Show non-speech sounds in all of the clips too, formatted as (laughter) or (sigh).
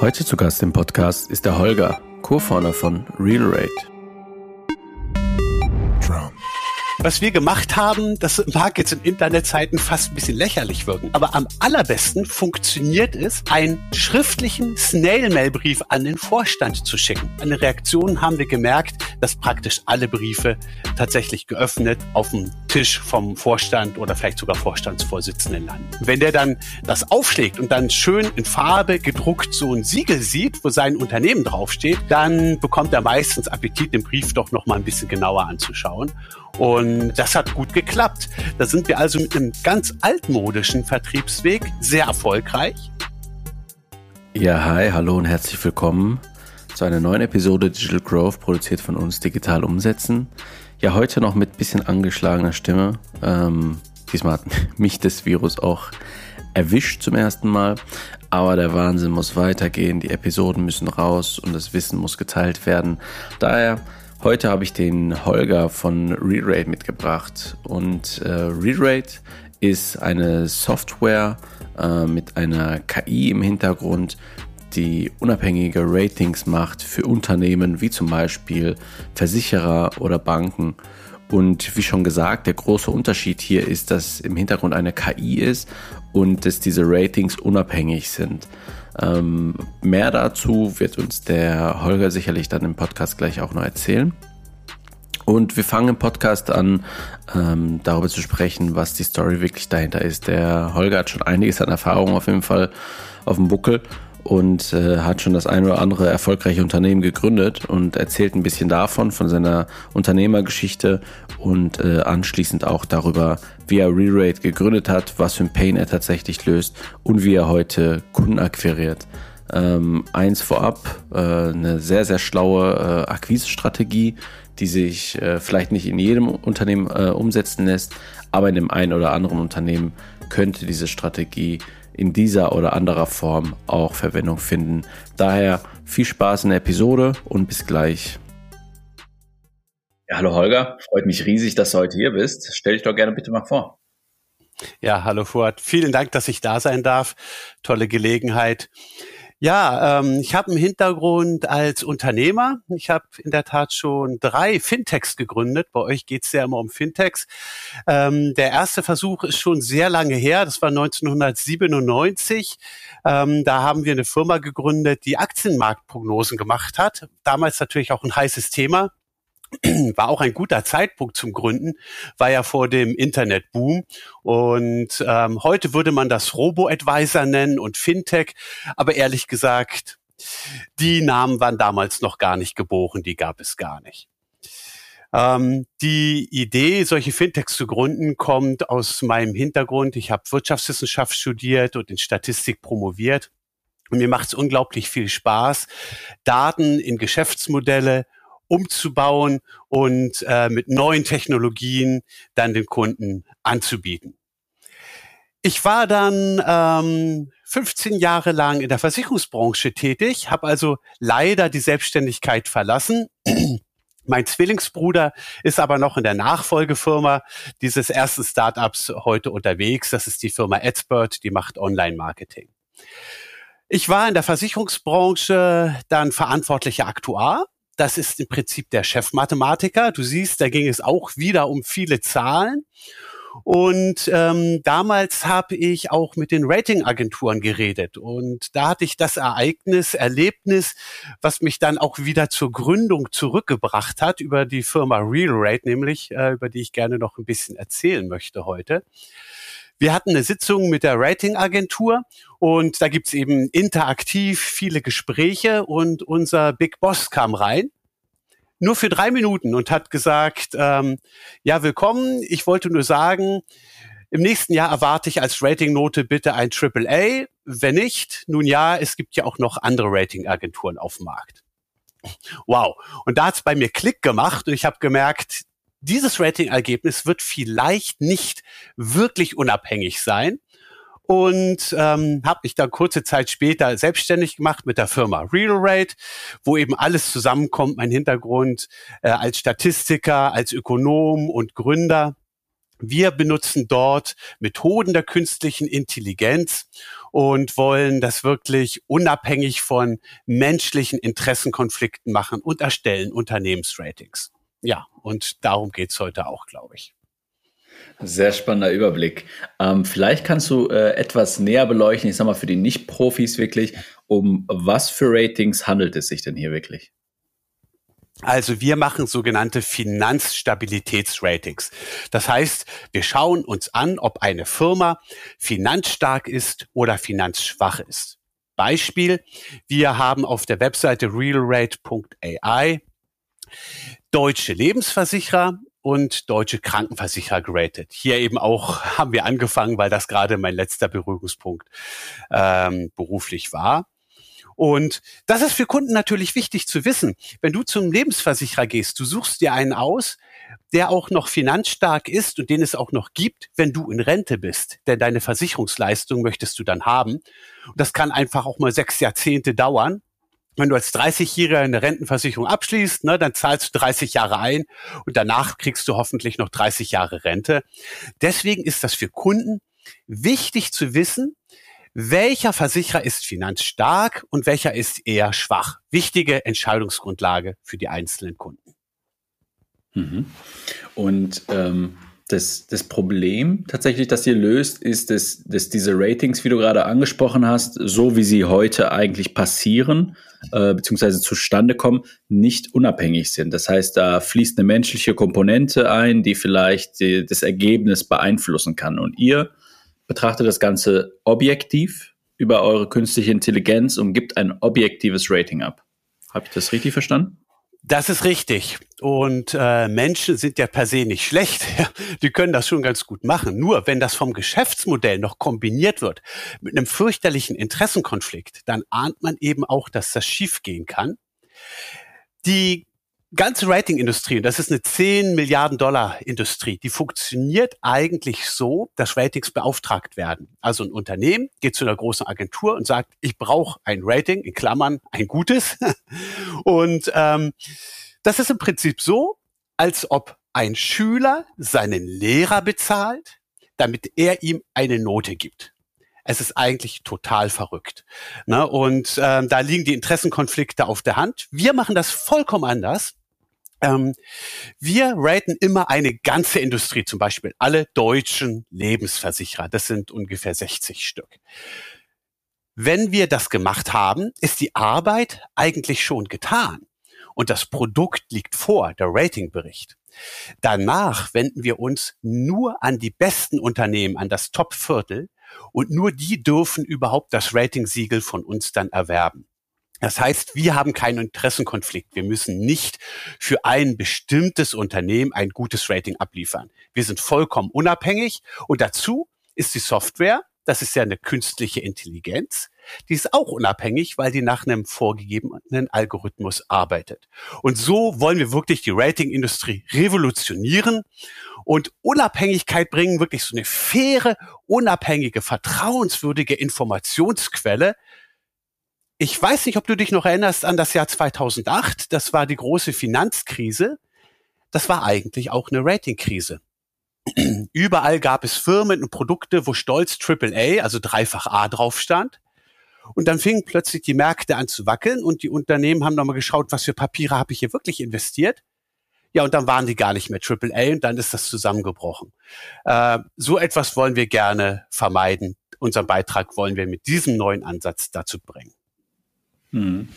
Heute zu Gast im Podcast ist der Holger, Co-Founder von RealRate. Was wir gemacht haben, das mag jetzt in Internetzeiten fast ein bisschen lächerlich wirken, aber am allerbesten funktioniert es, einen schriftlichen Snail-Mail-Brief an den Vorstand zu schicken. An den Reaktionen haben wir gemerkt, dass praktisch alle Briefe tatsächlich geöffnet auf dem Tisch vom Vorstand oder vielleicht sogar Vorstandsvorsitzenden landen. Wenn der dann das aufschlägt und dann schön in Farbe gedruckt so ein Siegel sieht, wo sein Unternehmen draufsteht, dann bekommt er meistens Appetit, den Brief doch noch mal ein bisschen genauer anzuschauen. Und das hat gut geklappt. Da sind wir also mit einem ganz altmodischen Vertriebsweg sehr erfolgreich. Ja, hi, hallo und herzlich willkommen zu einer neuen Episode Digital Growth, produziert von uns Digital Umsetzen. Ja, heute noch mit bisschen angeschlagener Stimme. Ähm, diesmal hat (laughs) mich das Virus auch erwischt zum ersten Mal. Aber der Wahnsinn muss weitergehen, die Episoden müssen raus und das Wissen muss geteilt werden. Daher Heute habe ich den Holger von ReRate mitgebracht und äh, ReRate ist eine Software äh, mit einer KI im Hintergrund, die unabhängige Ratings macht für Unternehmen wie zum Beispiel Versicherer oder Banken. Und wie schon gesagt, der große Unterschied hier ist, dass im Hintergrund eine KI ist und dass diese Ratings unabhängig sind. Ähm, mehr dazu wird uns der Holger sicherlich dann im Podcast gleich auch noch erzählen. Und wir fangen im Podcast an, ähm, darüber zu sprechen, was die Story wirklich dahinter ist. Der Holger hat schon einiges an Erfahrung auf jeden Fall auf dem Buckel und äh, hat schon das ein oder andere erfolgreiche Unternehmen gegründet und erzählt ein bisschen davon, von seiner Unternehmergeschichte und äh, anschließend auch darüber, wie er ReRate gegründet hat, was für ein Pain er tatsächlich löst und wie er heute Kunden akquiriert. Ähm, eins vorab, äh, eine sehr, sehr schlaue äh, Akquisestrategie, die sich äh, vielleicht nicht in jedem Unternehmen äh, umsetzen lässt, aber in dem einen oder anderen Unternehmen könnte diese Strategie in dieser oder anderer Form auch Verwendung finden. Daher viel Spaß in der Episode und bis gleich. Ja, hallo Holger, freut mich riesig, dass du heute hier bist. Stell dich doch gerne bitte mal vor. Ja, hallo Fuad. Vielen Dank, dass ich da sein darf. Tolle Gelegenheit. Ja, ähm, ich habe einen Hintergrund als Unternehmer. Ich habe in der Tat schon drei Fintechs gegründet. Bei euch geht's ja immer um Fintechs. Ähm, der erste Versuch ist schon sehr lange her. Das war 1997. Ähm, da haben wir eine Firma gegründet, die Aktienmarktprognosen gemacht hat. Damals natürlich auch ein heißes Thema. (clears throat) war auch ein guter Zeitpunkt zum Gründen, war ja vor dem Internetboom. Und ähm, heute würde man das Robo-Advisor nennen und Fintech. Aber ehrlich gesagt, die Namen waren damals noch gar nicht geboren, die gab es gar nicht. Ähm, die Idee, solche Fintechs zu gründen, kommt aus meinem Hintergrund. Ich habe Wirtschaftswissenschaft studiert und in Statistik promoviert. Und mir macht es unglaublich viel Spaß, Daten in Geschäftsmodelle umzubauen und äh, mit neuen Technologien dann den Kunden anzubieten. Ich war dann ähm, 15 Jahre lang in der Versicherungsbranche tätig, habe also leider die Selbstständigkeit verlassen. (clears throat) Mein Zwillingsbruder ist aber noch in der Nachfolgefirma dieses ersten Startups heute unterwegs. Das ist die Firma Expert, die macht Online-Marketing. Ich war in der Versicherungsbranche dann verantwortlicher Aktuar das ist im Prinzip der Chefmathematiker. Du siehst, da ging es auch wieder um viele Zahlen. Und ähm, damals habe ich auch mit den Ratingagenturen geredet. Und da hatte ich das Ereignis, Erlebnis, was mich dann auch wieder zur Gründung zurückgebracht hat über die Firma RealRate, nämlich äh, über die ich gerne noch ein bisschen erzählen möchte heute. Wir hatten eine Sitzung mit der Ratingagentur und da gibt's eben interaktiv viele Gespräche und unser Big Boss kam rein nur für drei Minuten und hat gesagt, ähm, ja, willkommen. Ich wollte nur sagen, im nächsten Jahr erwarte ich als Ratingnote bitte ein AAA. Wenn nicht, nun ja, es gibt ja auch noch andere Ratingagenturen auf dem Markt. Wow. Und da hat's bei mir Klick gemacht und ich habe gemerkt, dieses Ratingergebnis wird vielleicht nicht wirklich unabhängig sein und ähm, habe mich dann kurze Zeit später selbstständig gemacht mit der Firma RealRate, wo eben alles zusammenkommt, mein Hintergrund äh, als Statistiker, als Ökonom und Gründer Wir benutzen dort Methoden der künstlichen Intelligenz und wollen das wirklich unabhängig von menschlichen Interessenkonflikten machen und erstellen Unternehmensratings. Ja, und darum geht's heute auch, glaube ich. Sehr spannender Überblick. Ähm, vielleicht kannst du äh, etwas näher beleuchten, ich sag mal für die Nicht-Profis wirklich, um was für Ratings handelt es sich denn hier wirklich? Also wir machen sogenannte Finanzstabilitätsratings. Das heißt, wir schauen uns an, ob eine Firma finanzstark ist oder finanzschwach ist. Beispiel, wir haben auf der Webseite realrate.ai deutsche Lebensversicherer und deutsche Krankenversicherer geratet. Hier eben auch (laughs) haben wir angefangen, weil das gerade mein letzter Berührungspunkt ähm, beruflich war. Und das ist für Kunden natürlich wichtig zu wissen. Wenn du zum Lebensversicherer gehst, du suchst dir einen aus, der auch noch finanzstark ist und den es auch noch gibt, wenn du in Rente bist. Denn deine Versicherungsleistung möchtest du dann haben. Und das kann einfach auch mal sechs Jahrzehnte dauern. Wenn du als 30-Jähriger eine Rentenversicherung abschließt, ne, dann zahlst du 30 Jahre ein und danach kriegst du hoffentlich noch 30 Jahre Rente. Deswegen ist das für Kunden wichtig zu wissen, welcher Versicherer ist finanzstark und welcher ist eher schwach? Wichtige Entscheidungsgrundlage für die einzelnen Kunden. Mhm. Und ähm, das, das Problem tatsächlich, das ihr löst, ist, dass, dass diese Ratings, wie du gerade angesprochen hast, so wie sie heute eigentlich passieren, äh, beziehungsweise zustande kommen, nicht unabhängig sind. Das heißt, da fließt eine menschliche Komponente ein, die vielleicht die, das Ergebnis beeinflussen kann. Und ihr betrachtet das Ganze objektiv über eure künstliche Intelligenz und gibt ein objektives Rating ab. Habe ich das richtig verstanden? Das ist richtig. Und äh, Menschen sind ja per se nicht schlecht. (laughs) Die können das schon ganz gut machen. Nur wenn das vom Geschäftsmodell noch kombiniert wird mit einem fürchterlichen Interessenkonflikt, dann ahnt man eben auch, dass das schiefgehen kann. Die ganze Ratingindustrie, und das ist eine 10 Milliarden Dollar Industrie, die funktioniert eigentlich so, dass Ratings beauftragt werden. Also ein Unternehmen geht zu einer großen Agentur und sagt, ich brauche ein Rating, in Klammern ein gutes. (laughs) und ähm, das ist im Prinzip so, als ob ein Schüler seinen Lehrer bezahlt, damit er ihm eine Note gibt. Es ist eigentlich total verrückt. Ne? Und ähm, da liegen die Interessenkonflikte auf der Hand. Wir machen das vollkommen anders. Ähm, wir raten immer eine ganze Industrie, zum Beispiel alle deutschen Lebensversicherer. Das sind ungefähr 60 Stück. Wenn wir das gemacht haben, ist die Arbeit eigentlich schon getan und das Produkt liegt vor, der Ratingbericht. Danach wenden wir uns nur an die besten Unternehmen, an das Top-Viertel und nur die dürfen überhaupt das Rating-Siegel von uns dann erwerben. Das heißt, wir haben keinen Interessenkonflikt. Wir müssen nicht für ein bestimmtes Unternehmen ein gutes Rating abliefern. Wir sind vollkommen unabhängig und dazu ist die Software, das ist ja eine künstliche Intelligenz, die ist auch unabhängig, weil die nach einem vorgegebenen Algorithmus arbeitet. Und so wollen wir wirklich die Ratingindustrie revolutionieren und Unabhängigkeit bringen, wirklich so eine faire, unabhängige, vertrauenswürdige Informationsquelle, ich weiß nicht, ob du dich noch erinnerst an das Jahr 2008. Das war die große Finanzkrise. Das war eigentlich auch eine Ratingkrise. (clears throat) Überall gab es Firmen und Produkte, wo stolz AAA, also dreifach A drauf stand. Und dann fingen plötzlich die Märkte an zu wackeln und die Unternehmen haben nochmal geschaut, was für Papiere habe ich hier wirklich investiert. Ja, und dann waren die gar nicht mehr AAA und dann ist das zusammengebrochen. Äh, so etwas wollen wir gerne vermeiden. Unseren Beitrag wollen wir mit diesem neuen Ansatz dazu bringen. Hm,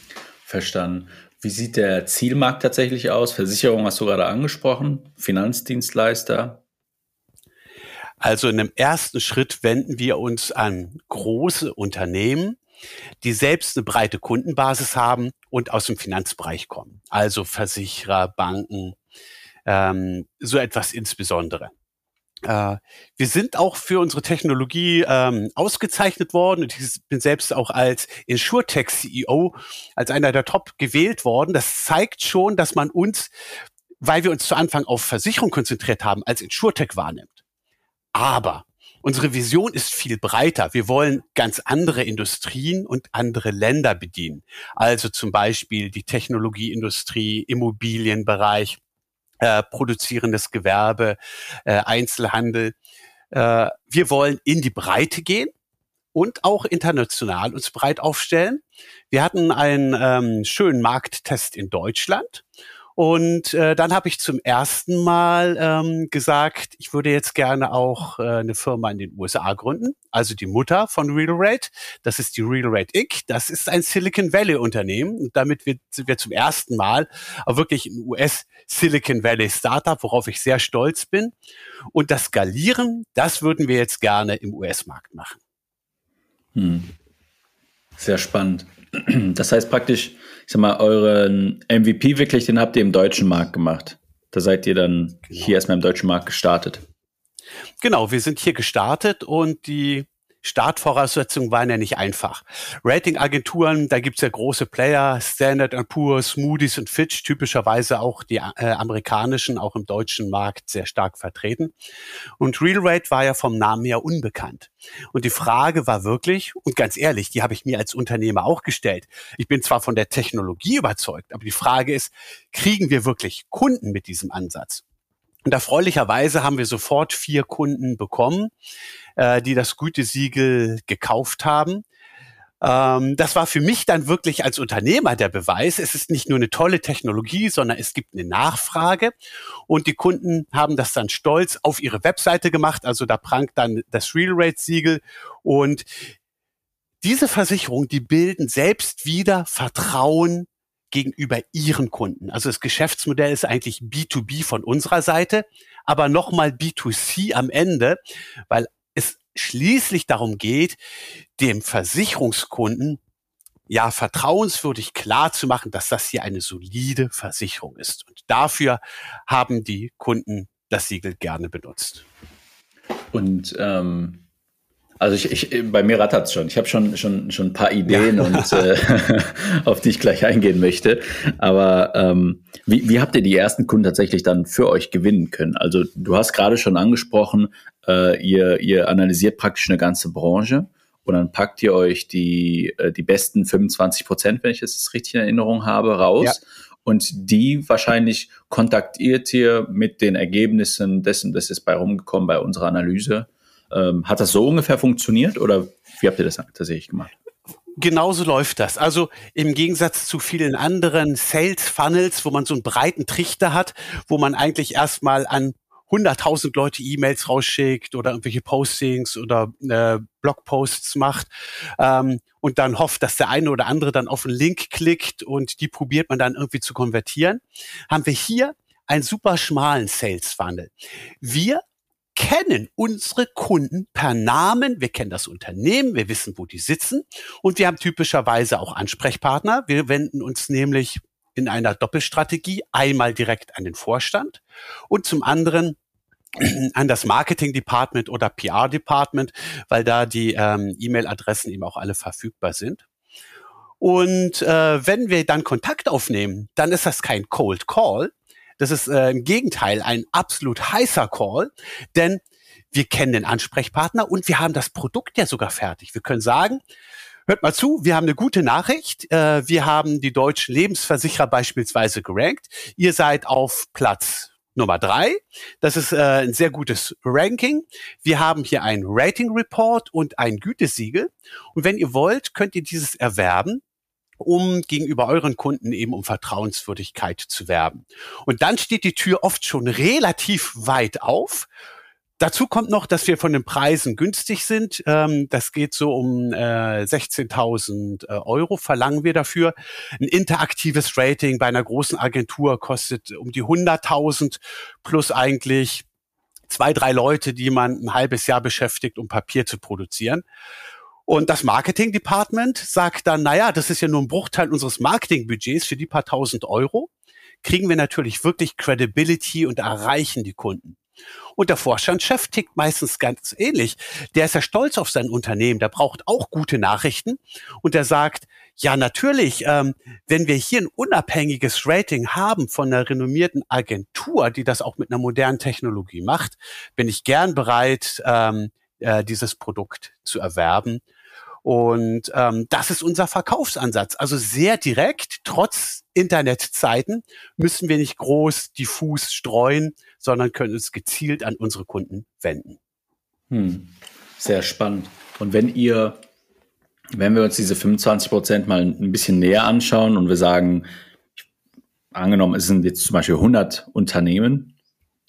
verstanden. Wie sieht der Zielmarkt tatsächlich aus? Versicherung hast du gerade angesprochen, Finanzdienstleister. Also in einem ersten Schritt wenden wir uns an große Unternehmen, die selbst eine breite Kundenbasis haben und aus dem Finanzbereich kommen. Also Versicherer, Banken, ähm, so etwas insbesondere. Äh, wir sind auch für unsere Technologie ähm, ausgezeichnet worden und ich bin selbst auch als InsurTech CEO als einer der Top gewählt worden. Das zeigt schon, dass man uns, weil wir uns zu Anfang auf Versicherung konzentriert haben, als InsurTech wahrnimmt. Aber unsere Vision ist viel breiter. Wir wollen ganz andere Industrien und andere Länder bedienen. Also zum Beispiel die Technologieindustrie, Immobilienbereich, äh, produzierendes Gewerbe, äh, Einzelhandel. Äh, wir wollen in die Breite gehen und auch international uns breit aufstellen. Wir hatten einen ähm, schönen Markttest in Deutschland und äh, dann habe ich zum ersten Mal ähm, gesagt, ich würde jetzt gerne auch äh, eine Firma in den USA gründen. Also die Mutter von RealRate, das ist die RealRate Inc. Das ist ein Silicon Valley Unternehmen. Und damit wir, sind wir zum ersten Mal auch wirklich ein US Silicon Valley Startup, worauf ich sehr stolz bin. Und das Skalieren, das würden wir jetzt gerne im US-Markt machen. Hm. Sehr spannend. (clears throat) Das heißt praktisch, ich sag mal, euren MVP wirklich, den habt ihr im deutschen Markt gemacht. Da seid ihr dann genau. hier erstmal im deutschen Markt gestartet. Genau, wir sind hier gestartet und die Startvoraussetzungen waren ja nicht einfach. Ratingagenturen, da gibt's ja große Player, Standard Poor's, Moody's und Fitch, typischerweise auch die äh, amerikanischen, auch im deutschen Markt sehr stark vertreten. Und RealRate war ja vom Namen her unbekannt. Und die Frage war wirklich, und ganz ehrlich, die habe ich mir als Unternehmer auch gestellt. Ich bin zwar von der Technologie überzeugt, aber die Frage ist, kriegen wir wirklich Kunden mit diesem Ansatz? Und erfreulicherweise haben wir sofort vier Kunden bekommen, äh, die das Gütesiegel gekauft haben. Ähm, das war für mich dann wirklich als Unternehmer der Beweis. Es ist nicht nur eine tolle Technologie, sondern es gibt eine Nachfrage. Und die Kunden haben das dann stolz auf ihre Webseite gemacht. Also da prangt dann das Real Rate Siegel und diese Versicherungen, die bilden selbst wieder Vertrauen gegenüber ihren Kunden. Also das Geschäftsmodell ist eigentlich B2B von unserer Seite, aber nochmal B2C am Ende, weil es schließlich darum geht, dem Versicherungskunden ja vertrauenswürdig klar dass das hier eine solide Versicherung ist. Und dafür haben die Kunden das Siegel gerne benutzt. Und ähm, also ich, ich, bei mir rattert es schon. Ich habe schon, schon, schon ein paar Ideen ja. und (laughs) äh, (laughs) auf die ich gleich eingehen möchte. Aber ähm, wie, wie habt ihr die ersten Kunden tatsächlich dann für euch gewinnen können? Also du hast gerade schon angesprochen, äh, ihr, ihr analysiert praktisch eine ganze Branche und dann packt ihr euch die, äh, die besten 25 Prozent, wenn ich es richtig in Erinnerung habe, raus. Ja. Und die wahrscheinlich kontaktiert ihr mit den Ergebnissen dessen, das ist bei rumgekommen bei unserer Analyse ähm, hat das so ungefähr funktioniert oder wie habt ihr das tatsächlich gemacht? Genauso läuft das. Also im Gegensatz zu vielen anderen Sales Funnels, wo man so einen breiten Trichter hat, wo man eigentlich erstmal an 100.000 Leute E-Mails rausschickt oder irgendwelche Postings oder äh, Blogposts macht ähm, und dann hofft, dass der eine oder andere dann auf einen Link klickt und die probiert man dann irgendwie zu konvertieren, haben wir hier einen super schmalen Sales Funnel. Wir kennen unsere Kunden per Namen, wir kennen das Unternehmen, wir wissen, wo die sitzen und wir haben typischerweise auch Ansprechpartner. Wir wenden uns nämlich in einer Doppelstrategie einmal direkt an den Vorstand und zum anderen (clears throat) an das Marketing Department oder PR Department, weil da die ähm, E-Mail-Adressen eben auch alle verfügbar sind. Und äh, wenn wir dann Kontakt aufnehmen, dann ist das kein Cold Call, das ist äh, im Gegenteil ein absolut heißer Call, denn wir kennen den Ansprechpartner und wir haben das Produkt ja sogar fertig. Wir können sagen, hört mal zu, wir haben eine gute Nachricht. Äh, wir haben die deutschen Lebensversicherer beispielsweise gerankt. Ihr seid auf Platz Nummer drei. Das ist äh, ein sehr gutes Ranking. Wir haben hier ein Rating Report und ein Gütesiegel. Und wenn ihr wollt, könnt ihr dieses erwerben um gegenüber euren Kunden eben um Vertrauenswürdigkeit zu werben. Und dann steht die Tür oft schon relativ weit auf. Dazu kommt noch, dass wir von den Preisen günstig sind. Ähm, das geht so um äh, 16.000 äh, Euro, verlangen wir dafür. Ein interaktives Rating bei einer großen Agentur kostet um die 100.000 plus eigentlich zwei, drei Leute, die man ein halbes Jahr beschäftigt, um Papier zu produzieren. Und das Marketing Department sagt dann, naja, das ist ja nur ein Bruchteil unseres Marketingbudgets für die paar tausend Euro. Kriegen wir natürlich wirklich Credibility und erreichen die Kunden. Und der Vorstandschef tickt meistens ganz ähnlich. Der ist ja stolz auf sein Unternehmen, der braucht auch gute Nachrichten und der sagt, ja natürlich, ähm, wenn wir hier ein unabhängiges Rating haben von einer renommierten Agentur, die das auch mit einer modernen Technologie macht, bin ich gern bereit, ähm, äh, dieses Produkt zu erwerben. Und ähm, das ist unser Verkaufsansatz. Also sehr direkt, trotz Internetzeiten, müssen wir nicht groß diffus streuen, sondern können uns gezielt an unsere Kunden wenden. Hm. Sehr spannend. Und wenn ihr, wenn wir uns diese 25 Prozent mal ein bisschen näher anschauen und wir sagen, angenommen, es sind jetzt zum Beispiel 100 Unternehmen,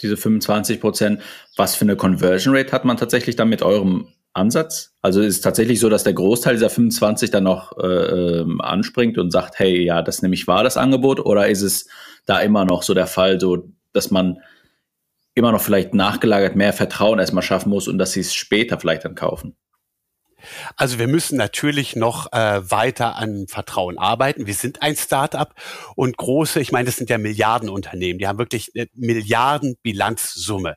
diese 25 Prozent, was für eine Conversion Rate hat man tatsächlich dann mit eurem Ansatz? Also ist es tatsächlich so, dass der Großteil dieser 25 dann noch äh, ähm, anspringt und sagt, hey, ja, das nehme ich wahr, das Angebot, oder ist es da immer noch so der Fall, so dass man immer noch vielleicht nachgelagert mehr Vertrauen erstmal schaffen muss und dass sie es später vielleicht dann kaufen? Also wir müssen natürlich noch äh, weiter an Vertrauen arbeiten. Wir sind ein Start-up und große, ich meine, das sind ja Milliardenunternehmen, die haben wirklich eine Milliardenbilanzsumme.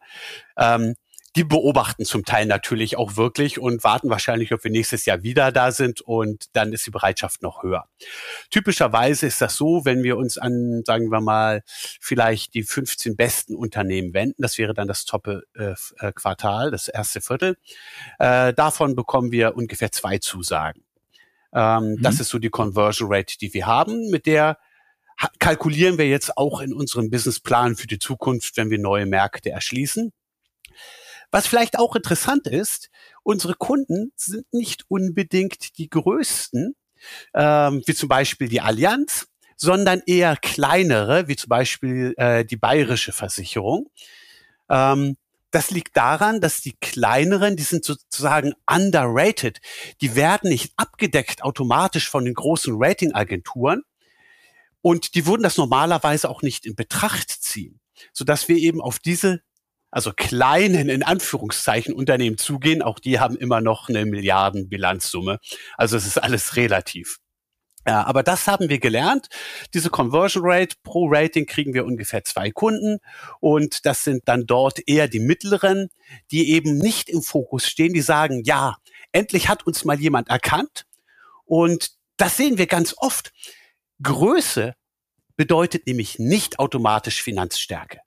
Ähm, die beobachten zum Teil natürlich auch wirklich und warten wahrscheinlich, ob wir nächstes Jahr wieder da sind und dann ist die Bereitschaft noch höher. Typischerweise ist das so, wenn wir uns an, sagen wir mal, vielleicht die 15 besten Unternehmen wenden, das wäre dann das toppe äh, äh, Quartal, das erste Viertel, äh, davon bekommen wir ungefähr zwei Zusagen. Ähm, mhm. Das ist so die Conversion Rate, die wir haben, mit der kalkulieren wir jetzt auch in unserem Businessplan für die Zukunft, wenn wir neue Märkte erschließen. Was vielleicht auch interessant ist, unsere Kunden sind nicht unbedingt die größten, ähm, wie zum Beispiel die Allianz, sondern eher kleinere, wie zum Beispiel äh, die Bayerische Versicherung. Ähm, das liegt daran, dass die kleineren, die sind sozusagen underrated. Die werden nicht abgedeckt automatisch von den großen Ratingagenturen. Und die würden das normalerweise auch nicht in Betracht ziehen, sodass wir eben auf diese also kleinen, in Anführungszeichen, Unternehmen zugehen. Auch die haben immer noch eine Milliardenbilanzsumme. Also es ist alles relativ. Ja, aber das haben wir gelernt. Diese Conversion Rate pro Rating kriegen wir ungefähr zwei Kunden und das sind dann dort eher die mittleren, die eben nicht im Fokus stehen, die sagen, ja, endlich hat uns mal jemand erkannt und das sehen wir ganz oft. Größe bedeutet nämlich nicht automatisch Finanzstärke.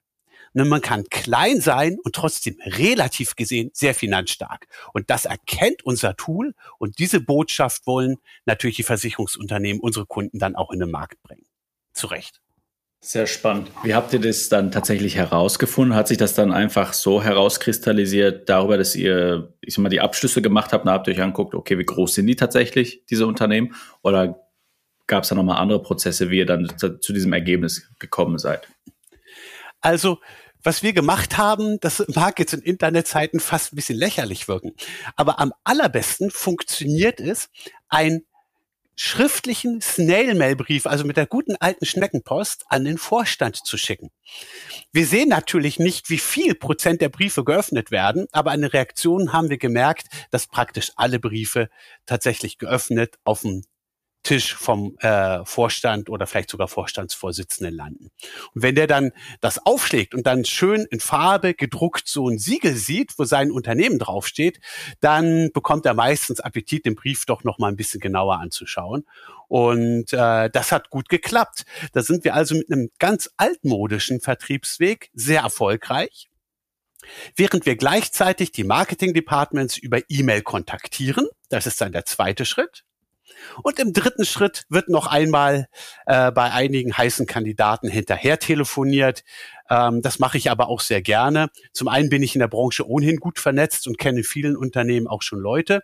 Ne, man kann klein sein und trotzdem relativ gesehen sehr finanzstark. Und das erkennt unser Tool und diese Botschaft wollen natürlich die Versicherungsunternehmen, unsere Kunden dann auch in den Markt bringen. Zu Recht. Sehr spannend. Wie habt ihr das dann tatsächlich herausgefunden? Hat sich das dann einfach so herauskristallisiert darüber, dass ihr, ich sag mal, die Abschlüsse gemacht habt und habt euch anguckt, okay, wie groß sind die tatsächlich, diese Unternehmen? Oder gab es da nochmal andere Prozesse, wie ihr dann zu, zu diesem Ergebnis gekommen seid? Also, was wir gemacht haben, das mag jetzt in Internetzeiten fast ein bisschen lächerlich wirken. Aber am allerbesten funktioniert es, ein schriftlichen Snail-Mail-Brief, also mit der guten alten Schneckenpost, an den Vorstand zu schicken. Wir sehen natürlich nicht, wie viel Prozent der Briefe geöffnet werden, aber eine Reaktion haben wir gemerkt, dass praktisch alle Briefe tatsächlich geöffnet auf dem Tisch vom äh, Vorstand oder vielleicht sogar Vorstandsvorsitzenden landen. Und wenn der dann das aufschlägt und dann schön in Farbe gedruckt so ein Siegel sieht, wo sein Unternehmen draufsteht, dann bekommt er meistens Appetit, den Brief doch noch mal ein bisschen genauer anzuschauen. Und äh, das hat gut geklappt. Da sind wir also mit einem ganz altmodischen Vertriebsweg sehr erfolgreich. Während wir gleichzeitig die Marketing Departments über E-Mail kontaktieren, das ist dann der zweite Schritt, und im dritten Schritt wird noch einmal äh, bei einigen heißen Kandidaten hinterher telefoniert. Ähm, das mache ich aber auch sehr gerne. Zum einen bin ich in der Branche ohnehin gut vernetzt und kenne vielen Unternehmen auch schon Leute.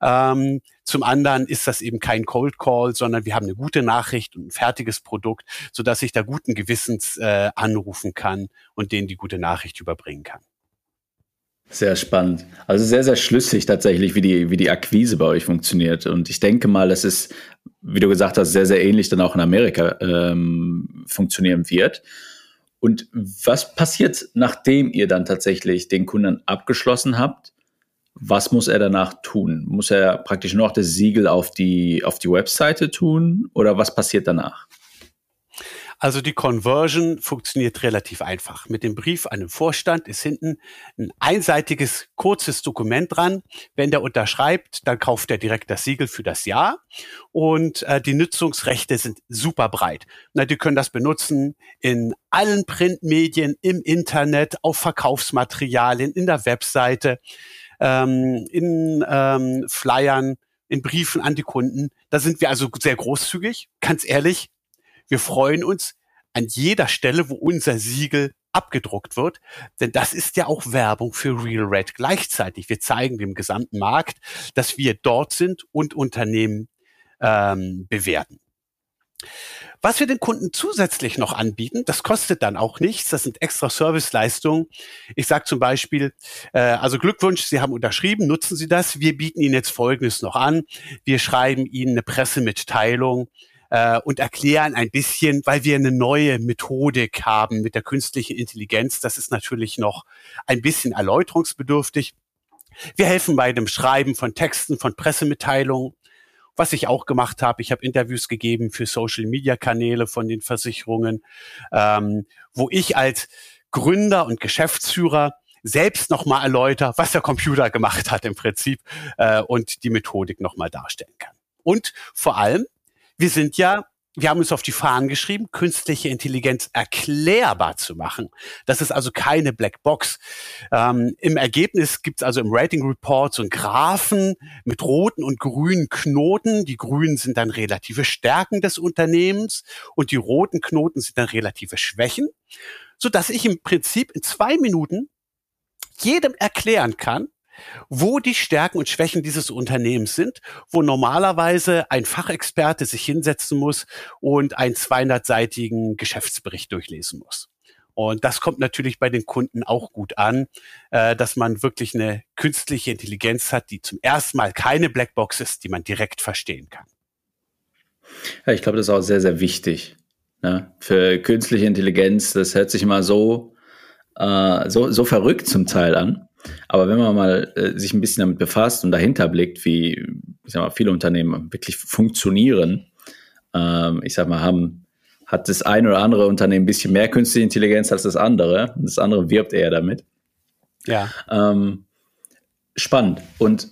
Ähm, zum anderen ist das eben kein Cold Call, sondern wir haben eine gute Nachricht und ein fertiges Produkt, so dass ich da guten Gewissens äh, anrufen kann und denen die gute Nachricht überbringen kann. Sehr spannend. Also sehr, sehr schlüssig tatsächlich, wie die, wie die Akquise bei euch funktioniert. Und ich denke mal, dass es, wie du gesagt hast, sehr, sehr ähnlich dann auch in Amerika ähm, funktionieren wird. Und was passiert, nachdem ihr dann tatsächlich den Kunden abgeschlossen habt? Was muss er danach tun? Muss er praktisch noch das Siegel auf die, auf die Webseite tun? Oder was passiert danach? Also die Conversion funktioniert relativ einfach. Mit dem Brief an den Vorstand ist hinten ein einseitiges, kurzes Dokument dran. Wenn der unterschreibt, dann kauft er direkt das Siegel für das Jahr. Und äh, die Nutzungsrechte sind super breit. Na, die können das benutzen in allen Printmedien, im Internet, auf Verkaufsmaterialien, in der Webseite, ähm, in ähm, Flyern in Briefen an die Kunden. Da sind wir also sehr großzügig. Ganz ehrlich, wir freuen uns an jeder Stelle, wo unser Siegel abgedruckt wird, denn das ist ja auch Werbung für Real Red gleichzeitig. Wir zeigen dem gesamten Markt, dass wir dort sind und Unternehmen ähm, bewerten. Was wir den Kunden zusätzlich noch anbieten, das kostet dann auch nichts, das sind extra Serviceleistungen. Ich sage zum Beispiel, äh, also Glückwunsch, Sie haben unterschrieben, nutzen Sie das. Wir bieten Ihnen jetzt Folgendes noch an. Wir schreiben Ihnen eine Pressemitteilung äh, und erklären ein bisschen, weil wir eine neue Methodik haben mit der künstlichen Intelligenz. Das ist natürlich noch ein bisschen erläuterungsbedürftig. Wir helfen bei dem Schreiben von Texten, von Pressemitteilungen. Was ich auch gemacht habe, ich habe Interviews gegeben für Social-Media-Kanäle von den Versicherungen, ähm, wo ich als Gründer und Geschäftsführer selbst nochmal erläuter, was der Computer gemacht hat im Prinzip äh, und die Methodik nochmal darstellen kann. Und vor allem, wir sind ja wir haben uns auf die Fahnen geschrieben, künstliche Intelligenz erklärbar zu machen. Das ist also keine Blackbox. Ähm, Im Ergebnis gibt es also im Rating Report so einen Graphen mit roten und grünen Knoten. Die grünen sind dann relative Stärken des Unternehmens und die roten Knoten sind dann relative Schwächen, so dass ich im Prinzip in zwei Minuten jedem erklären kann, wo die Stärken und Schwächen dieses Unternehmens sind, wo normalerweise ein Fachexperte sich hinsetzen muss und einen 200-seitigen Geschäftsbericht durchlesen muss. Und das kommt natürlich bei den Kunden auch gut an, äh, dass man wirklich eine künstliche Intelligenz hat, die zum ersten Mal keine Blackbox ist, die man direkt verstehen kann. Ja, ich glaube, das ist auch sehr, sehr wichtig. Ne? Für künstliche Intelligenz, das hört sich immer so, äh, so, so verrückt zum Teil an. Aber wenn man mal äh, sich ein bisschen damit befasst und dahinter blickt, wie ich sag mal, viele Unternehmen wirklich funktionieren, ähm, ich sag mal, haben, hat das ein oder andere Unternehmen ein bisschen mehr künstliche Intelligenz als das andere. Und das andere wirbt eher damit. Ja. Ähm, spannend. Und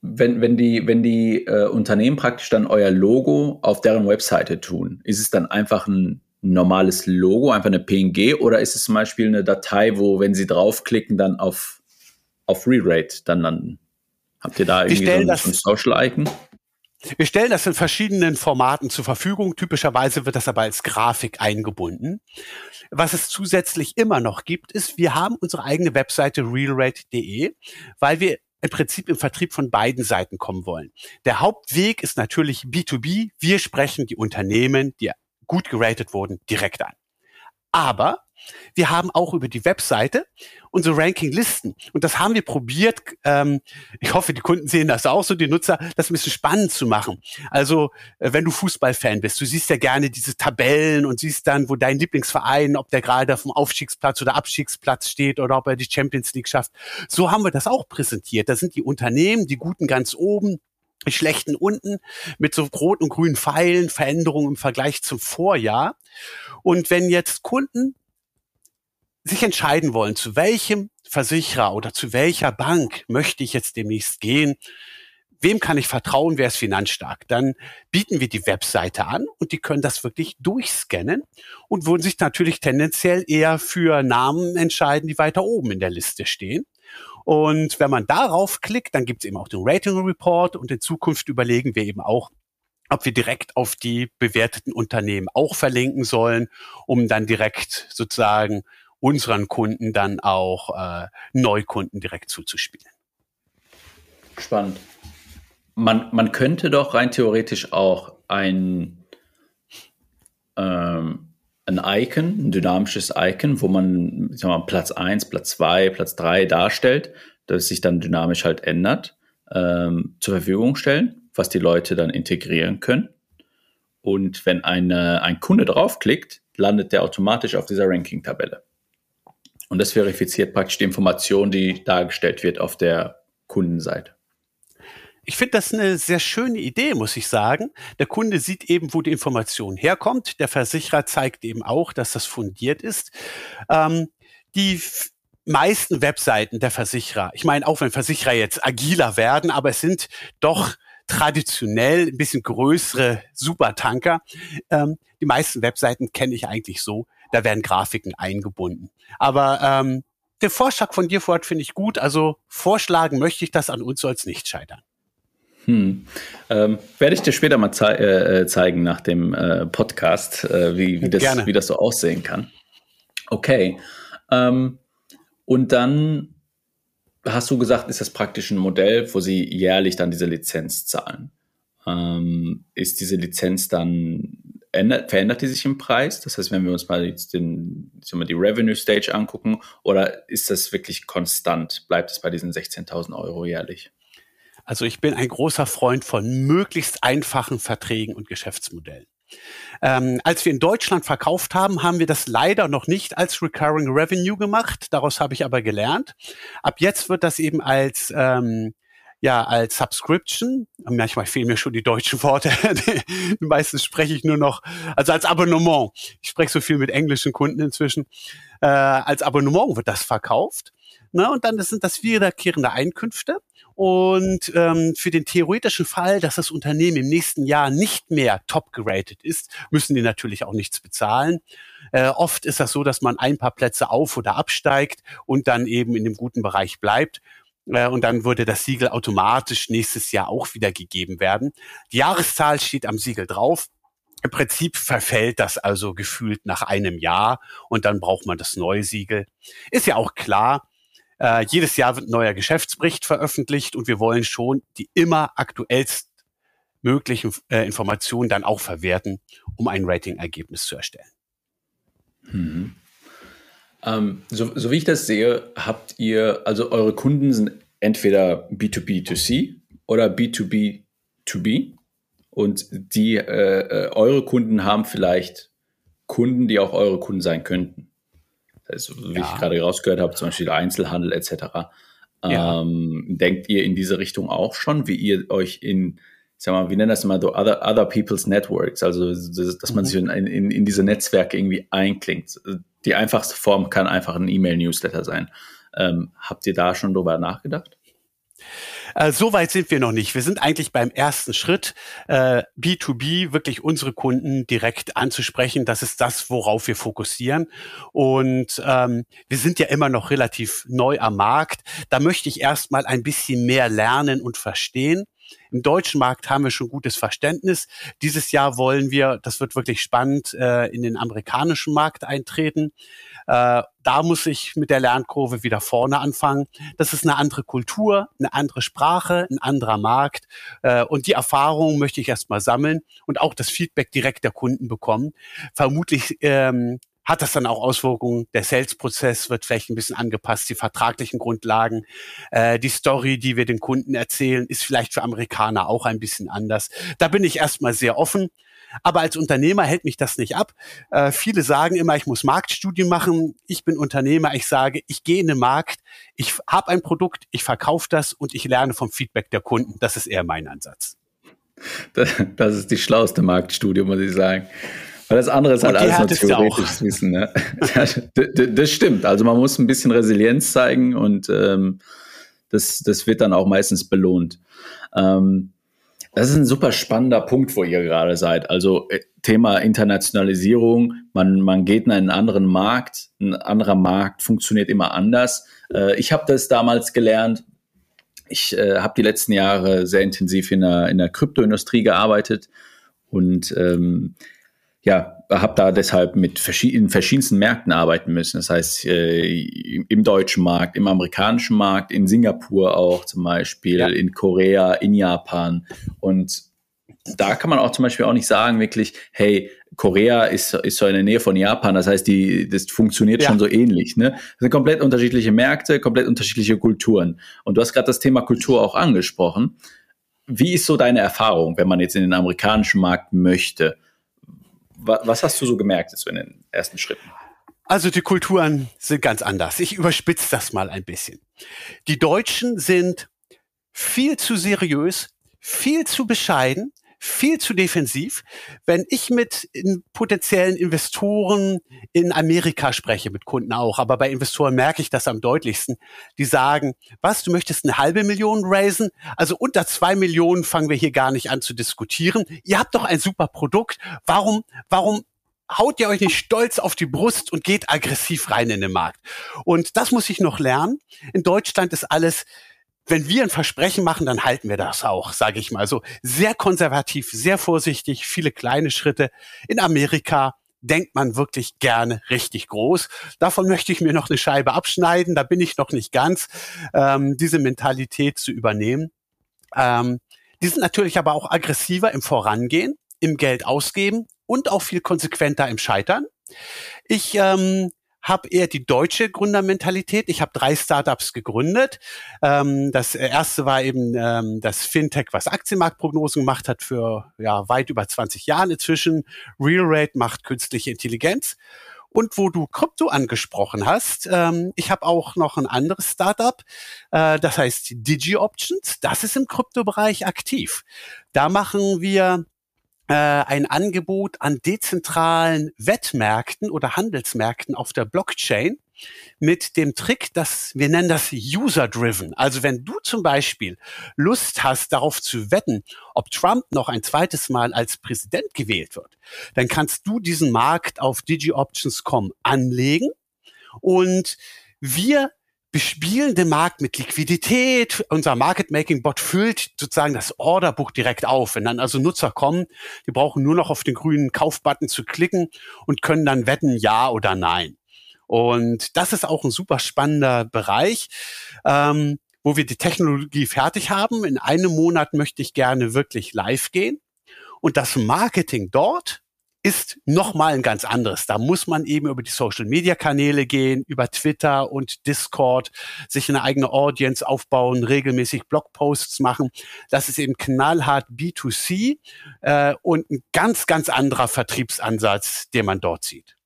wenn, wenn die, wenn die äh, Unternehmen praktisch dann euer Logo auf deren Webseite tun, ist es dann einfach ein normales Logo, einfach eine PNG oder ist es zum Beispiel eine Datei, wo, wenn sie draufklicken, dann auf auf Re-Rate dann landen. Habt ihr da irgendwie so ein, das, ein Social-Icon? Wir stellen das in verschiedenen Formaten zur Verfügung. Typischerweise wird das aber als Grafik eingebunden. Was es zusätzlich immer noch gibt, ist, wir haben unsere eigene Webseite realrate.de, weil wir im Prinzip im Vertrieb von beiden Seiten kommen wollen. Der Hauptweg ist natürlich B2B. Wir sprechen die Unternehmen, die gut geratet wurden, direkt an. Aber wir haben auch über die Webseite unsere Ranking-Listen. Und das haben wir probiert. Ähm, ich hoffe, die Kunden sehen das auch so, die Nutzer, das ein bisschen spannend zu machen. Also, äh, wenn du Fußballfan bist, du siehst ja gerne diese Tabellen und siehst dann, wo dein Lieblingsverein, ob der gerade auf dem Aufstiegsplatz oder Abstiegsplatz steht oder ob er die Champions League schafft. So haben wir das auch präsentiert. Da sind die Unternehmen, die Guten ganz oben, die schlechten unten mit so roten und grünen Pfeilen, Veränderungen im Vergleich zum Vorjahr. Und wenn jetzt Kunden sich entscheiden wollen, zu welchem Versicherer oder zu welcher Bank möchte ich jetzt demnächst gehen, wem kann ich vertrauen, wer ist finanzstark, dann bieten wir die Webseite an und die können das wirklich durchscannen und würden sich natürlich tendenziell eher für Namen entscheiden, die weiter oben in der Liste stehen. Und wenn man darauf klickt, dann gibt es eben auch den Rating Report und in Zukunft überlegen wir eben auch, ob wir direkt auf die bewerteten Unternehmen auch verlinken sollen, um dann direkt sozusagen unseren Kunden dann auch äh, Neukunden direkt zuzuspielen. Spannend. Man, man könnte doch rein theoretisch auch ein, ähm, ein Icon, ein dynamisches Icon, wo man ich sag mal, Platz 1, Platz 2, Platz 3 darstellt, das sich dann dynamisch halt ändert, ähm, zur Verfügung stellen, was die Leute dann integrieren können. Und wenn eine, ein Kunde draufklickt, landet der automatisch auf dieser Ranking-Tabelle. Und das verifiziert praktisch die Information, die dargestellt wird auf der Kundenseite. Ich finde das eine sehr schöne Idee, muss ich sagen. Der Kunde sieht eben, wo die Information herkommt. Der Versicherer zeigt eben auch, dass das fundiert ist. Ähm, die meisten Webseiten der Versicherer, ich meine, auch wenn Versicherer jetzt agiler werden, aber es sind doch traditionell ein bisschen größere Supertanker. Ähm, die meisten Webseiten kenne ich eigentlich so, da werden Grafiken eingebunden. Aber ähm, der Vorschlag von dir, Ford, finde ich gut. Also vorschlagen möchte ich das, an uns soll es nicht scheitern. Hm. Ähm, werde ich dir später mal zei äh, zeigen nach dem äh, Podcast, äh, wie, wie, das, wie das so aussehen kann. Okay. Ähm, und dann hast du gesagt, ist das praktisch ein Modell, wo sie jährlich dann diese Lizenz zahlen. Ähm, ist diese Lizenz dann, ändert, verändert die sich im Preis? Das heißt, wenn wir uns mal jetzt den, mal die Revenue Stage angucken, oder ist das wirklich konstant? Bleibt es bei diesen 16.000 Euro jährlich? Also ich bin ein großer Freund von möglichst einfachen Verträgen und Geschäftsmodellen. Ähm, als wir in Deutschland verkauft haben, haben wir das leider noch nicht als Recurring Revenue gemacht. Daraus habe ich aber gelernt. Ab jetzt wird das eben als ähm, ja als Subscription. Manchmal fehlen mir schon die deutschen Worte. (laughs) Meistens spreche ich nur noch, also als Abonnement. Ich spreche so viel mit englischen Kunden inzwischen. Äh, als Abonnement wird das verkauft. Ne? Und dann sind das wiederkehrende Einkünfte. Und ähm, für den theoretischen Fall, dass das Unternehmen im nächsten Jahr nicht mehr top geratet ist, müssen die natürlich auch nichts bezahlen. Äh, oft ist das so, dass man ein paar Plätze auf oder absteigt und dann eben in dem guten Bereich bleibt. Äh, und dann würde das Siegel automatisch nächstes Jahr auch wieder gegeben werden. Die Jahreszahl steht am Siegel drauf. Im Prinzip verfällt das also gefühlt nach einem Jahr und dann braucht man das neue Siegel. Ist ja auch klar, äh, jedes Jahr wird ein neuer Geschäftsbericht veröffentlicht und wir wollen schon die immer aktuellst möglichen äh, Informationen dann auch verwerten, um ein Rating-Ergebnis zu erstellen. Mhm. Ähm, so, so, wie ich das sehe, habt ihr, also eure Kunden sind entweder B2B2C oder B2B2B und die, äh, äh, eure Kunden haben vielleicht Kunden, die auch eure Kunden sein könnten also, wie ja. ich gerade rausgehört habe, zum Beispiel Einzelhandel etc. Ja. Ähm, denkt ihr in diese Richtung auch schon, wie ihr euch in, sag mal, wie nennen das mal so, other, other people's networks, also dass man mhm. sich in, in, in, diese Netzwerke irgendwie einklingt. Die einfachste Form kann einfach ein E-Mail-Newsletter sein. Ähm, habt ihr da schon drüber nachgedacht? Äh, so weit sind wir noch nicht. Wir sind eigentlich beim ersten Schritt, äh, B2B wirklich unsere Kunden direkt anzusprechen. Das ist das, worauf wir fokussieren. Und ähm, wir sind ja immer noch relativ neu am Markt. Da möchte ich erstmal ein bisschen mehr lernen und verstehen. Im deutschen Markt haben wir schon gutes Verständnis. Dieses Jahr wollen wir, das wird wirklich spannend, äh, in den amerikanischen Markt eintreten. Äh, da muss ich mit der Lernkurve wieder vorne anfangen. Das ist eine andere Kultur, eine andere Sprache, ein anderer Markt. Äh, und die Erfahrung möchte ich erstmal sammeln und auch das Feedback direkt der Kunden bekommen. Vermutlich ähm, hat das dann auch Auswirkungen. Der Sales-Prozess wird vielleicht ein bisschen angepasst, die vertraglichen Grundlagen, äh, die Story, die wir den Kunden erzählen, ist vielleicht für Amerikaner auch ein bisschen anders. Da bin ich erstmal sehr offen. Aber als Unternehmer hält mich das nicht ab. Äh, viele sagen immer, ich muss Marktstudien machen. Ich bin Unternehmer. Ich sage, ich gehe in den Markt, ich habe ein Produkt, ich verkaufe das und ich lerne vom Feedback der Kunden. Das ist eher mein Ansatz. Das, das ist die schlauste Marktstudie, muss ich sagen. Weil das andere ist halt alles nur theoretisches Wissen. Ne? (laughs) das, stimmt. Also man muss ein bisschen Resilienz zeigen und ähm, das, das wird dann auch meistens belohnt. Ähm, das ist ein super spannender Punkt, wo ihr gerade seid. Also äh, Thema Internationalisierung, man, man geht in einen anderen Markt, ein anderer Markt funktioniert immer anders. Äh, ich habe das damals gelernt. Ich äh, habe die letzten Jahre sehr intensiv in der, in der Kryptoindustrie gearbeitet und ähm, ja, habe da deshalb mit verschiedenen, verschiedensten Märkten arbeiten müssen. Das heißt, äh, im deutschen Markt, im amerikanischen Markt, in Singapur auch zum Beispiel, ja. in Korea, in Japan. Und da kann man auch zum Beispiel auch nicht sagen, wirklich, hey, Korea ist, ist so in der Nähe von Japan, das heißt, die, das funktioniert ja. schon so ähnlich. Ne? Das sind komplett unterschiedliche Märkte, komplett unterschiedliche Kulturen. Und du hast gerade das Thema Kultur auch angesprochen. Wie ist so deine Erfahrung, wenn man jetzt in den amerikanischen Markt möchte? Was hast du so gemerkt jetzt so in den ersten Schritten? Also die Kulturen sind ganz anders. Ich überspitze das mal ein bisschen. Die Deutschen sind viel zu seriös, viel zu bescheiden, viel zu defensiv. Wenn ich mit potenziellen Investoren in Amerika spreche, mit Kunden auch, aber bei Investoren merke ich das am deutlichsten, die sagen, was, du möchtest eine halbe Million raisen? Also unter zwei Millionen fangen wir hier gar nicht an zu diskutieren. Ihr habt doch ein super Produkt. Warum, warum haut ihr euch nicht stolz auf die Brust und geht aggressiv rein in den Markt. Und das muss ich noch lernen. In Deutschland ist alles wenn wir ein Versprechen machen, dann halten wir das auch, sage ich mal. So sehr konservativ, sehr vorsichtig, viele kleine Schritte. In Amerika denkt man wirklich gerne richtig groß. Davon möchte ich mir noch eine Scheibe abschneiden. Da bin ich noch nicht ganz, ähm, diese Mentalität zu übernehmen. Ähm, die sind natürlich aber auch aggressiver im Vorangehen, im Geld ausgeben und auch viel konsequenter im Scheitern. Ich ähm, habe eher die deutsche Gründermentalität. Ich habe drei Startups gegründet. Ähm, das erste war eben ähm, das Fintech, was Aktienmarktprognosen gemacht hat für ja weit über 20 Jahren inzwischen. RealRate macht künstliche Intelligenz. Und wo du Krypto angesprochen hast, ähm, ich habe auch noch ein anderes Startup, äh, das heißt DigiOptions. Das ist im Kryptobereich aktiv. Da machen wir ein Angebot an dezentralen Wettmärkten oder Handelsmärkten auf der Blockchain mit dem Trick, dass wir nennen das User-Driven. Also wenn du zum Beispiel Lust hast, darauf zu wetten, ob Trump noch ein zweites Mal als Präsident gewählt wird, dann kannst du diesen Markt auf DigiOptions.com anlegen und wir bespielen den Markt mit Liquidität. Unser Market-Making-Bot füllt sozusagen das Orderbuch direkt auf. Wenn dann also Nutzer kommen, die brauchen nur noch auf den grünen Kaufbutton zu klicken und können dann wetten, ja oder nein. Und das ist auch ein super spannender Bereich, ähm, wo wir die Technologie fertig haben. In einem Monat möchte ich gerne wirklich live gehen. Und das Marketing dort ist nochmal ein ganz anderes. Da muss man eben über die Social-Media-Kanäle gehen, über Twitter und Discord, sich eine eigene Audience aufbauen, regelmäßig Blogposts machen. Das ist eben knallhart B2C äh, und ein ganz, ganz anderer Vertriebsansatz, den man dort sieht.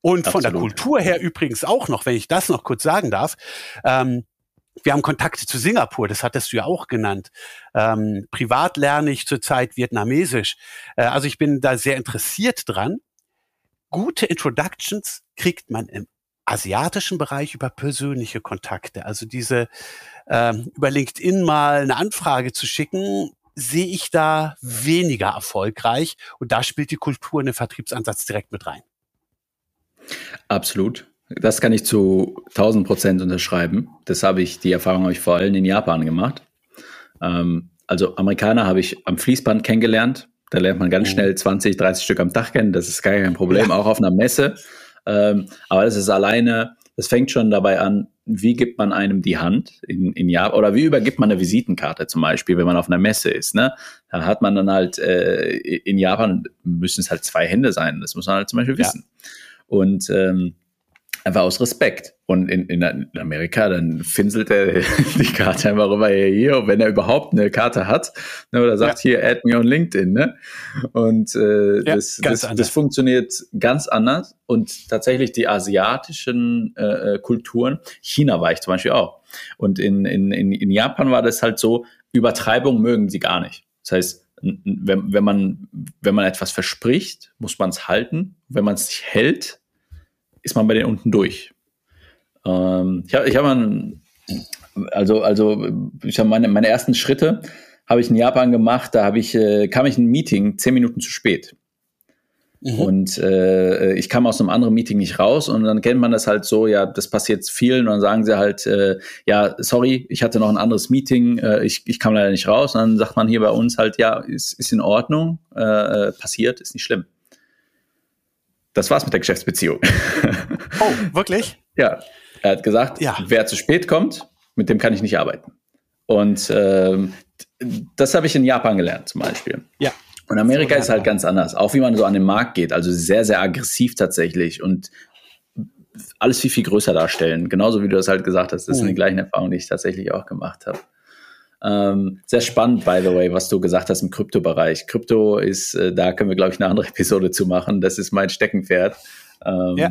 Und Absolut. von der Kultur her übrigens auch noch, wenn ich das noch kurz sagen darf, ähm, wir haben Kontakte zu Singapur, das hattest du ja auch genannt. Ähm, privat lerne ich zurzeit Vietnamesisch. Äh, also ich bin da sehr interessiert dran. Gute Introductions kriegt man im asiatischen Bereich über persönliche Kontakte. Also diese ähm, über LinkedIn mal eine Anfrage zu schicken, sehe ich da weniger erfolgreich. Und da spielt die Kultur einen Vertriebsansatz direkt mit rein. Absolut. Das kann ich zu 1000 Prozent unterschreiben. Das habe ich, die Erfahrung habe ich vor allem in Japan gemacht. Ähm, also Amerikaner habe ich am Fließband kennengelernt. Da lernt man ganz oh. schnell 20, 30 Stück am Tag kennen. Das ist gar kein Problem, ja. auch auf einer Messe. Ähm, aber das ist alleine, das fängt schon dabei an, wie gibt man einem die Hand in, in Japan oder wie übergibt man eine Visitenkarte zum Beispiel, wenn man auf einer Messe ist. Ne? Da hat man dann halt äh, in Japan müssen es halt zwei Hände sein. Das muss man halt zum Beispiel wissen. Ja. Und ähm, Einfach aus Respekt. Und in, in Amerika, dann finselt er (laughs) die Karte einfach rüber hier, wenn er überhaupt eine Karte hat. Ne, oder sagt ja. hier, add me on LinkedIn. Ne? Und äh, ja, das, das, das, funktioniert ganz anders. Und tatsächlich die asiatischen äh, äh, Kulturen, China war ich zum Beispiel auch. Und in, in, in, in Japan war das halt so, Übertreibung mögen sie gar nicht. Das heißt, wenn, wenn, man, wenn man etwas verspricht, muss man es halten. Wenn man es nicht hält, ist man bei den unten durch. Ähm, ich habe ich hab mal, also, also ich habe meine, meine ersten Schritte habe ich in Japan gemacht, da habe ich, äh, kam ich in ein Meeting zehn Minuten zu spät. Mhm. Und äh, ich kam aus einem anderen Meeting nicht raus und dann kennt man das halt so, ja, das passiert vielen und dann sagen sie halt, äh, ja, sorry, ich hatte noch ein anderes Meeting, äh, ich, ich kam leider nicht raus. Und dann sagt man hier bei uns halt, ja, ist, ist in Ordnung, äh, äh passiert, ist nicht schlimm. Das war's mit der Geschäftsbeziehung. Oh, wirklich? (laughs) ja. Er hat gesagt, ja. wer zu spät kommt, mit dem kann ich nicht arbeiten. Und ähm, das habe ich in Japan gelernt zum Beispiel. Ja. Und Amerika ist halt ganz anders. Auch wie man so an den Markt geht. Also sehr, sehr aggressiv tatsächlich und alles viel, viel größer darstellen. Genauso wie du das halt gesagt hast. Das sind die gleichen Erfahrungen, die ich tatsächlich auch gemacht habe. Ähm, sehr spannend, by the way, was du gesagt hast im Kryptobereich. Krypto ist, äh, da können wir, glaube ich, eine andere (laughs) Episode zu machen. Das ist mein Steckenpferd. Ähm, ja.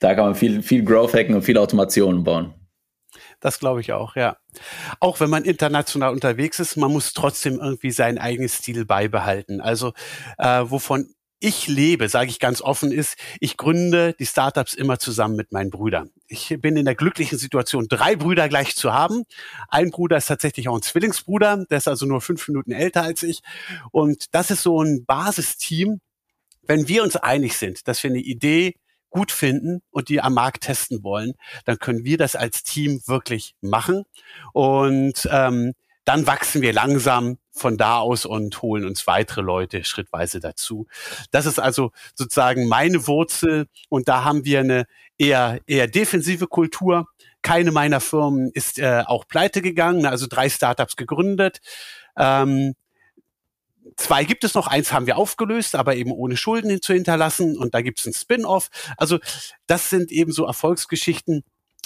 Da kann man viel, viel Growth hacken und viel Automation bauen. Das glaube ich auch, ja. Auch wenn man international unterwegs ist, man muss trotzdem irgendwie seinen eigenen Stil beibehalten. Also äh, wovon ich lebe, sage ich ganz offen, ist, ich gründe die Startups immer zusammen mit meinen Brüdern. Ich bin in der glücklichen Situation, drei Brüder gleich zu haben. Ein Bruder ist tatsächlich auch ein Zwillingsbruder, der ist also nur fünf Minuten älter als ich. Und das ist so ein Basisteam. Wenn wir uns einig sind, dass wir eine Idee gut finden und die am Markt testen wollen, dann können wir das als Team wirklich machen. Und ähm, dann wachsen wir langsam von da aus und holen uns weitere Leute schrittweise dazu. Das ist also sozusagen meine Wurzel und da haben wir eine eher, eher defensive Kultur. Keine meiner Firmen ist äh, auch pleite gegangen, also drei Startups gegründet. Ähm, Zwei gibt es noch, eins haben wir aufgelöst, aber eben ohne Schulden zu hinterlassen und da gibt es ein Spin-off. Also das sind eben so Erfolgsgeschichten,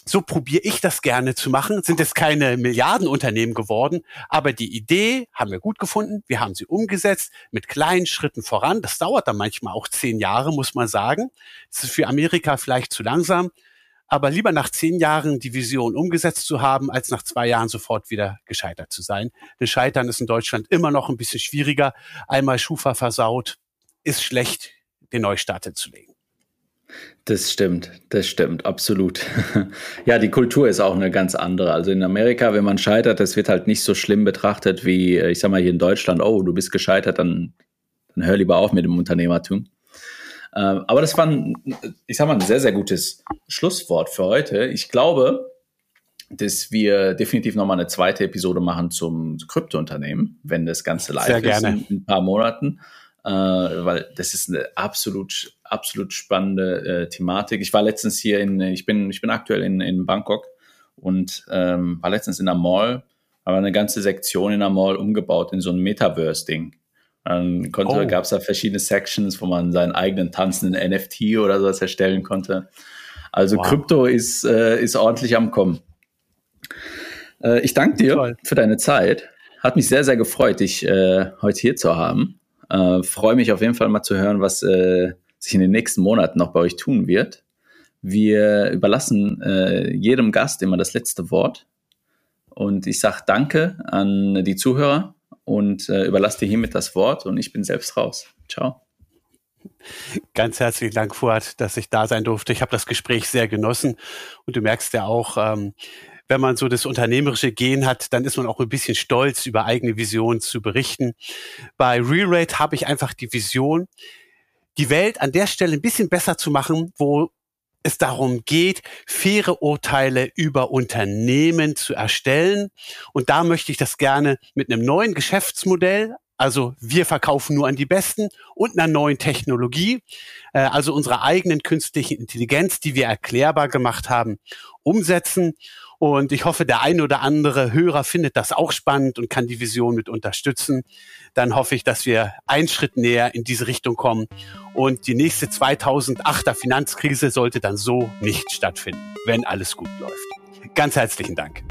so probiere ich das gerne zu machen. Sind es keine Milliardenunternehmen geworden, aber die Idee haben wir gut gefunden. Wir haben sie umgesetzt mit kleinen Schritten voran. Das dauert dann manchmal auch zehn Jahre, muss man sagen. Das ist für Amerika vielleicht zu langsam. Aber lieber nach zehn Jahren die Vision umgesetzt zu haben, als nach zwei Jahren sofort wieder gescheitert zu sein. Denn Scheitern ist in Deutschland immer noch ein bisschen schwieriger. Einmal Schufa versaut, ist schlecht, den Neustart zu legen. Das stimmt, das stimmt, absolut. (laughs) ja, die Kultur ist auch eine ganz andere. Also in Amerika, wenn man scheitert, das wird halt nicht so schlimm betrachtet wie, äh, ich sag mal, hier in Deutschland, oh, du bist gescheitert, dann, dann hör lieber auf mit dem Unternehmertum. Ähm, aber das war, ein, ich sag mal, ein sehr, sehr gutes Schlusswort für heute. Ich glaube, dass wir definitiv nochmal eine zweite Episode machen zum Kryptounternehmen, wenn das Ganze live sehr ist in, in ein paar Monaten äh, weil das ist eine absolut, absolut spannende äh, Thematik. Ich war letztens hier in, ich bin, ich bin aktuell in, in Bangkok und ähm, war letztens in der Mall, aber eine ganze Sektion in der Mall umgebaut in so ein Metaverse-Ding. Dann konnte, oh. gab es da verschiedene Sections, wo man seinen eigenen tanzenden NFT oder sowas erstellen konnte. Also wow. Krypto ist, äh, ist ordentlich am Kommen. Äh, ich danke dir Toll. für deine Zeit. Hat mich sehr, sehr gefreut, dich äh, heute hier zu haben. Äh, Freue mich auf jeden Fall mal zu hören, was äh, sich in den nächsten Monaten noch bei euch tun wird. Wir überlassen äh, jedem Gast immer das letzte Wort. Und ich sage Danke an die Zuhörer und äh, überlasse dir hiermit das Wort und ich bin selbst raus. Ciao. Ganz herzlichen Dank, Fuad, dass ich da sein durfte. Ich habe das Gespräch sehr genossen und du merkst ja auch, ähm, wenn man so das unternehmerische Gen hat, dann ist man auch ein bisschen stolz, über eigene Visionen zu berichten. Bei Real Rate habe ich einfach die Vision, die Welt an der Stelle ein bisschen besser zu machen, wo es darum geht, faire Urteile über Unternehmen zu erstellen. Und da möchte ich das gerne mit einem neuen Geschäftsmodell, also wir verkaufen nur an die Besten und einer neuen Technologie, äh, also unserer eigenen künstlichen Intelligenz, die wir erklärbar gemacht haben, umsetzen. Und ich hoffe, der ein oder andere Hörer findet das auch spannend und kann die Vision mit unterstützen. Dann hoffe ich, dass wir einen Schritt näher in diese Richtung kommen. Und die nächste 2008er Finanzkrise sollte dann so nicht stattfinden, wenn alles gut läuft. Ganz herzlichen Dank.